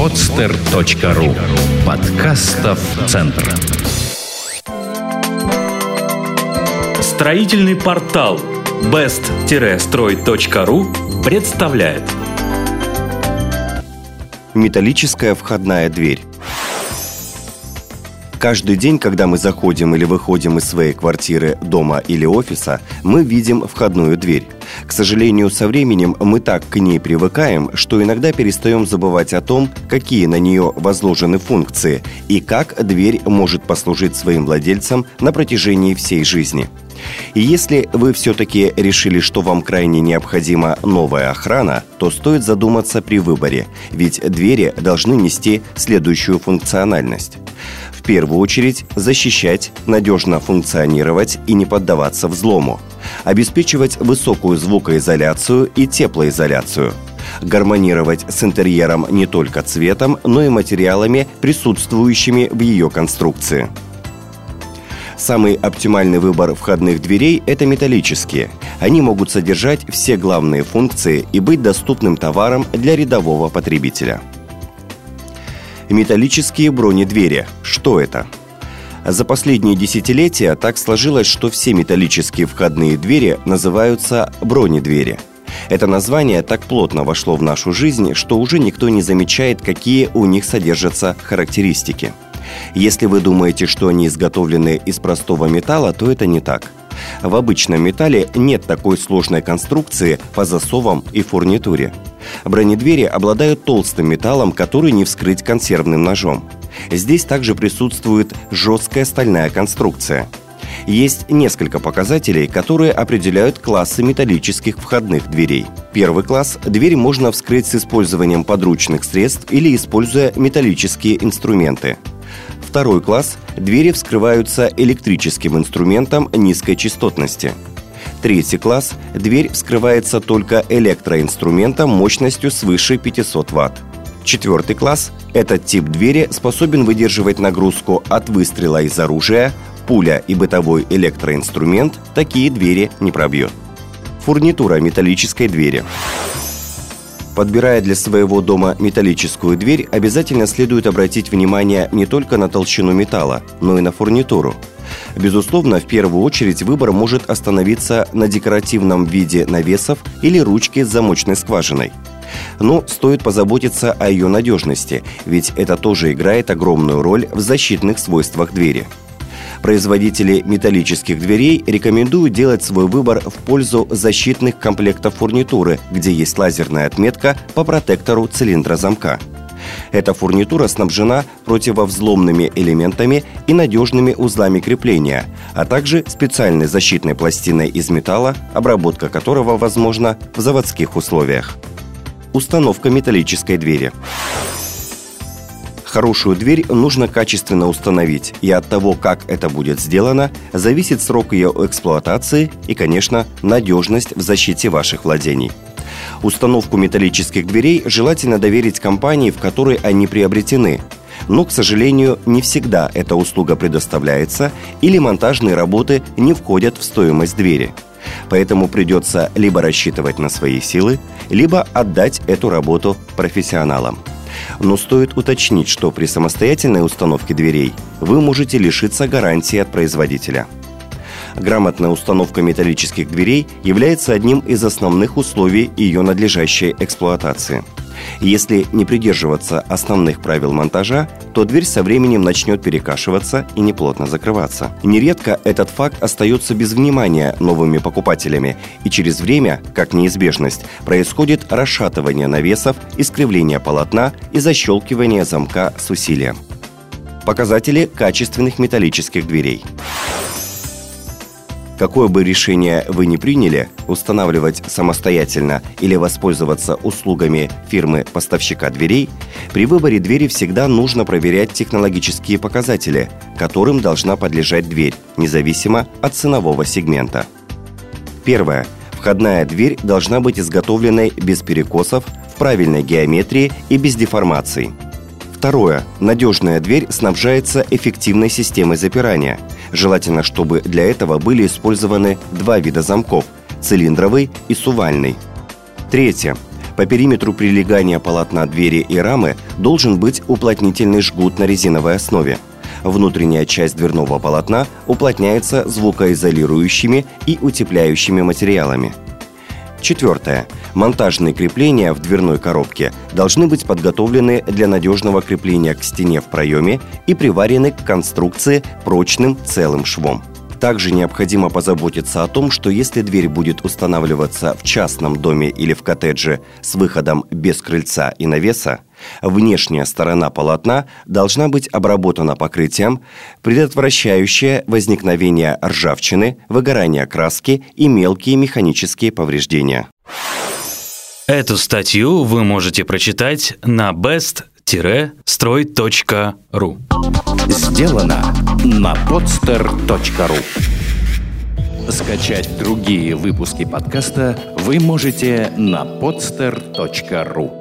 podster.ru Подкастов Центр. Строительный портал best-строй.ру представляет. Металлическая входная дверь. Каждый день, когда мы заходим или выходим из своей квартиры, дома или офиса, мы видим входную дверь. К сожалению, со временем мы так к ней привыкаем, что иногда перестаем забывать о том, какие на нее возложены функции и как дверь может послужить своим владельцам на протяжении всей жизни. И если вы все-таки решили, что вам крайне необходима новая охрана, то стоит задуматься при выборе, ведь двери должны нести следующую функциональность. В первую очередь защищать, надежно функционировать и не поддаваться взлому. Обеспечивать высокую звукоизоляцию и теплоизоляцию – гармонировать с интерьером не только цветом, но и материалами, присутствующими в ее конструкции – Самый оптимальный выбор входных дверей – это металлические. Они могут содержать все главные функции и быть доступным товаром для рядового потребителя. Металлические бронедвери. Что это? За последние десятилетия так сложилось, что все металлические входные двери называются бронедвери. Это название так плотно вошло в нашу жизнь, что уже никто не замечает, какие у них содержатся характеристики – если вы думаете, что они изготовлены из простого металла, то это не так. В обычном металле нет такой сложной конструкции по засовам и фурнитуре. Бронедвери обладают толстым металлом, который не вскрыть консервным ножом. Здесь также присутствует жесткая стальная конструкция. Есть несколько показателей, которые определяют классы металлических входных дверей. Первый класс – дверь можно вскрыть с использованием подручных средств или используя металлические инструменты – Второй класс – двери вскрываются электрическим инструментом низкой частотности. Третий класс – дверь вскрывается только электроинструментом мощностью свыше 500 Вт. Четвертый класс – этот тип двери способен выдерживать нагрузку от выстрела из оружия, пуля и бытовой электроинструмент такие двери не пробьет. Фурнитура металлической двери. Подбирая для своего дома металлическую дверь, обязательно следует обратить внимание не только на толщину металла, но и на фурнитуру. Безусловно, в первую очередь выбор может остановиться на декоративном виде навесов или ручки с замочной скважиной. Но стоит позаботиться о ее надежности, ведь это тоже играет огромную роль в защитных свойствах двери – Производители металлических дверей рекомендуют делать свой выбор в пользу защитных комплектов фурнитуры, где есть лазерная отметка по протектору цилиндра замка. Эта фурнитура снабжена противовзломными элементами и надежными узлами крепления, а также специальной защитной пластиной из металла, обработка которого возможна в заводских условиях. Установка металлической двери. Хорошую дверь нужно качественно установить, и от того, как это будет сделано, зависит срок ее эксплуатации и, конечно, надежность в защите ваших владений. Установку металлических дверей желательно доверить компании, в которой они приобретены. Но, к сожалению, не всегда эта услуга предоставляется или монтажные работы не входят в стоимость двери. Поэтому придется либо рассчитывать на свои силы, либо отдать эту работу профессионалам. Но стоит уточнить, что при самостоятельной установке дверей вы можете лишиться гарантии от производителя. Грамотная установка металлических дверей является одним из основных условий ее надлежащей эксплуатации – если не придерживаться основных правил монтажа, то дверь со временем начнет перекашиваться и неплотно закрываться. Нередко этот факт остается без внимания новыми покупателями, и через время, как неизбежность, происходит расшатывание навесов, искривление полотна и защелкивание замка с усилием. Показатели качественных металлических дверей. Какое бы решение вы ни приняли, устанавливать самостоятельно или воспользоваться услугами фирмы-поставщика дверей, при выборе двери всегда нужно проверять технологические показатели, которым должна подлежать дверь, независимо от ценового сегмента. Первое. Входная дверь должна быть изготовленной без перекосов, в правильной геометрии и без деформаций. Второе. Надежная дверь снабжается эффективной системой запирания – Желательно, чтобы для этого были использованы два вида замков – цилиндровый и сувальный. Третье. По периметру прилегания полотна двери и рамы должен быть уплотнительный жгут на резиновой основе. Внутренняя часть дверного полотна уплотняется звукоизолирующими и утепляющими материалами. Четвертое. Монтажные крепления в дверной коробке должны быть подготовлены для надежного крепления к стене в проеме и приварены к конструкции прочным целым швом. Также необходимо позаботиться о том, что если дверь будет устанавливаться в частном доме или в коттедже с выходом без крыльца и навеса, внешняя сторона полотна должна быть обработана покрытием, предотвращающее возникновение ржавчины, выгорание краски и мелкие механические повреждения. Эту статью вы можете прочитать на best-строй.ру. Сделано на podster.ru Скачать другие выпуски подкаста вы можете на podster.ru